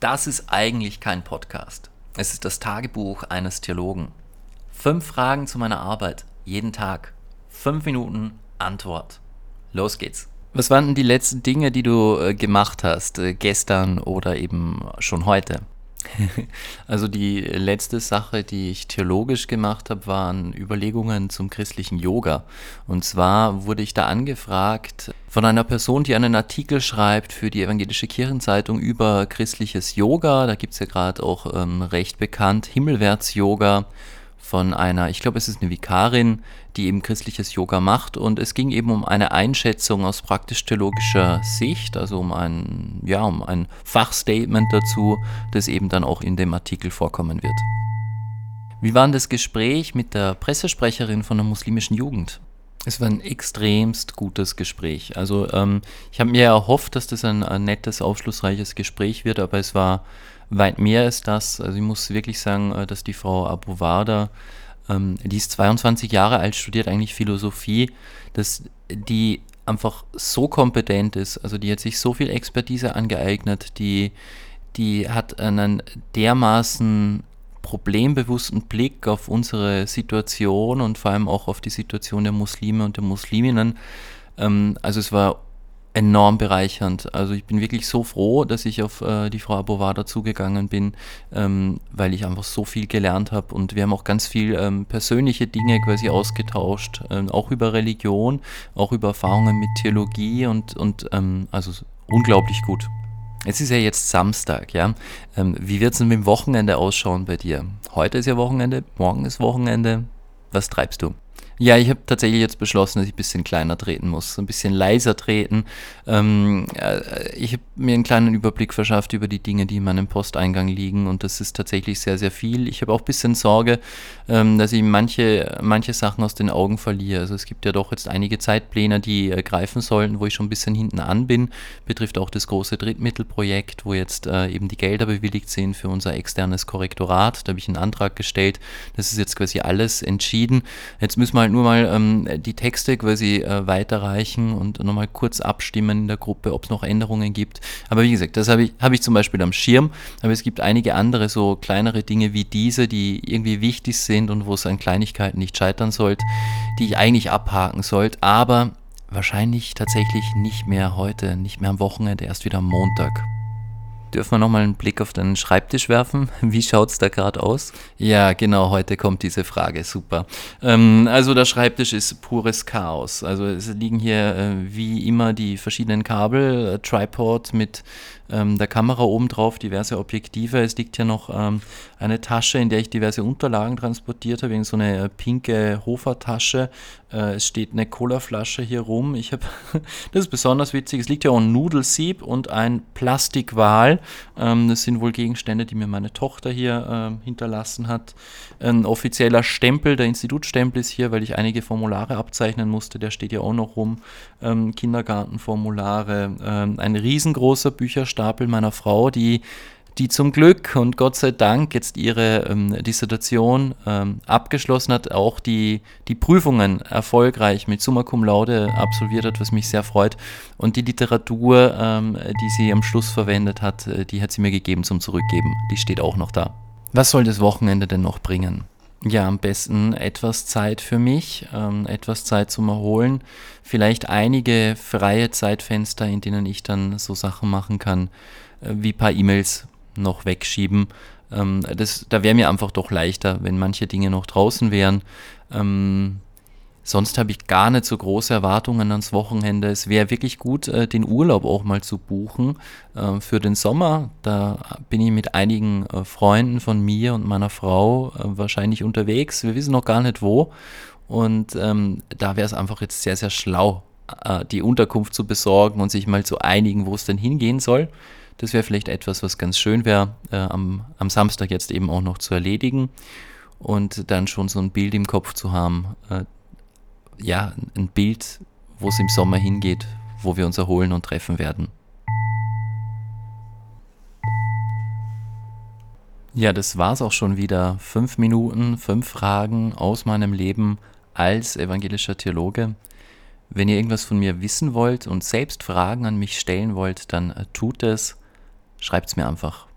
Das ist eigentlich kein Podcast. Es ist das Tagebuch eines Theologen. Fünf Fragen zu meiner Arbeit. Jeden Tag. Fünf Minuten Antwort. Los geht's. Was waren denn die letzten Dinge, die du äh, gemacht hast, äh, gestern oder eben schon heute? Also die letzte Sache, die ich theologisch gemacht habe, waren Überlegungen zum christlichen Yoga. Und zwar wurde ich da angefragt von einer Person, die einen Artikel schreibt für die Evangelische Kirchenzeitung über christliches Yoga. Da gibt es ja gerade auch ähm, recht bekannt Himmelwärts-Yoga von einer, ich glaube, es ist eine Vikarin, die eben christliches Yoga macht. Und es ging eben um eine Einschätzung aus praktisch-theologischer Sicht, also um ein, ja, um ein Fachstatement dazu, das eben dann auch in dem Artikel vorkommen wird. Wie war denn das Gespräch mit der Pressesprecherin von der muslimischen Jugend? Es war ein extremst gutes Gespräch. Also ähm, ich habe mir erhofft, dass das ein, ein nettes, aufschlussreiches Gespräch wird, aber es war weit mehr ist das. Also ich muss wirklich sagen, äh, dass die Frau Abu Warda, ähm, die ist 22 Jahre alt, studiert eigentlich Philosophie, dass die einfach so kompetent ist, also die hat sich so viel Expertise angeeignet, die, die hat einen dermaßen problembewussten Blick auf unsere Situation und vor allem auch auf die Situation der Muslime und der Musliminnen. Ähm, also es war enorm bereichernd. Also ich bin wirklich so froh, dass ich auf äh, die Frau Abovada zugegangen bin, ähm, weil ich einfach so viel gelernt habe und wir haben auch ganz viel ähm, persönliche Dinge quasi ausgetauscht, ähm, auch über Religion, auch über Erfahrungen mit Theologie und, und ähm, also unglaublich gut. Es ist ja jetzt Samstag, ja. Ähm, wie wird es denn mit dem Wochenende ausschauen bei dir? Heute ist ja Wochenende, morgen ist Wochenende. Was treibst du? Ja, ich habe tatsächlich jetzt beschlossen, dass ich ein bisschen kleiner treten muss, ein bisschen leiser treten. Ähm, äh, ich habe mir einen kleinen Überblick verschafft über die Dinge, die in meinem Posteingang liegen und das ist tatsächlich sehr, sehr viel. Ich habe auch ein bisschen Sorge, ähm, dass ich manche, manche Sachen aus den Augen verliere. Also es gibt ja doch jetzt einige Zeitpläne, die äh, greifen sollten, wo ich schon ein bisschen hinten an bin. Betrifft auch das große Drittmittelprojekt, wo jetzt äh, eben die Gelder bewilligt sind für unser externes Korrektorat. Da habe ich einen Antrag gestellt. Das ist jetzt quasi alles entschieden. Jetzt müssen wir halt nur mal ähm, die Texte quasi äh, weiterreichen und nochmal kurz abstimmen in der Gruppe, ob es noch Änderungen gibt. Aber wie gesagt, das habe ich, hab ich zum Beispiel am Schirm. Aber es gibt einige andere so kleinere Dinge wie diese, die irgendwie wichtig sind und wo es an Kleinigkeiten nicht scheitern sollte, die ich eigentlich abhaken sollte. Aber wahrscheinlich tatsächlich nicht mehr heute, nicht mehr am Wochenende, erst wieder am Montag. Dürfen wir nochmal einen Blick auf deinen Schreibtisch werfen? Wie schaut es da gerade aus? Ja, genau, heute kommt diese Frage, super. Ähm, also der Schreibtisch ist pures Chaos. Also es liegen hier äh, wie immer die verschiedenen Kabel, äh, Tripod mit ähm, der Kamera oben drauf, diverse Objektive. Es liegt hier noch ähm, eine Tasche, in der ich diverse Unterlagen transportiert habe, so eine äh, pinke Hofer-Tasche. Äh, es steht eine Colaflasche hier rum. Ich habe, das ist besonders witzig, es liegt hier auch ein Nudelsieb und ein Plastikwal. Ähm, das sind wohl Gegenstände, die mir meine Tochter hier ähm, hinterlassen hat. Ein offizieller Stempel, der Institutstempel ist hier, weil ich einige Formulare abzeichnen musste. Der steht hier auch noch rum. Ähm, Kindergartenformulare, ähm, ein riesengroßer Bücherstand Stapel meiner Frau, die, die zum Glück und Gott sei Dank jetzt ihre ähm, Dissertation ähm, abgeschlossen hat, auch die, die Prüfungen erfolgreich mit Summa Cum Laude absolviert hat, was mich sehr freut. Und die Literatur, ähm, die sie am Schluss verwendet hat, äh, die hat sie mir gegeben zum Zurückgeben. Die steht auch noch da. Was soll das Wochenende denn noch bringen? ja, am besten etwas Zeit für mich, ähm, etwas Zeit zum Erholen, vielleicht einige freie Zeitfenster, in denen ich dann so Sachen machen kann, äh, wie ein paar E-Mails noch wegschieben. Ähm, das, da wäre mir einfach doch leichter, wenn manche Dinge noch draußen wären. Ähm, Sonst habe ich gar nicht so große Erwartungen ans Wochenende. Es wäre wirklich gut, äh, den Urlaub auch mal zu buchen äh, für den Sommer. Da bin ich mit einigen äh, Freunden von mir und meiner Frau wahrscheinlich unterwegs. Wir wissen noch gar nicht wo. Und ähm, da wäre es einfach jetzt sehr, sehr schlau, die Unterkunft zu besorgen und sich mal zu einigen, wo es denn hingehen soll. Das wäre vielleicht etwas, was ganz schön wäre, äh, am, am Samstag jetzt eben auch noch zu erledigen und dann schon so ein Bild im Kopf zu haben, äh, ja, ein Bild, wo es im Sommer hingeht, wo wir uns erholen und treffen werden. Ja, das war's auch schon wieder. Fünf Minuten, fünf Fragen aus meinem Leben als evangelischer Theologe. Wenn ihr irgendwas von mir wissen wollt und selbst Fragen an mich stellen wollt, dann tut es. Schreibt es mir einfach.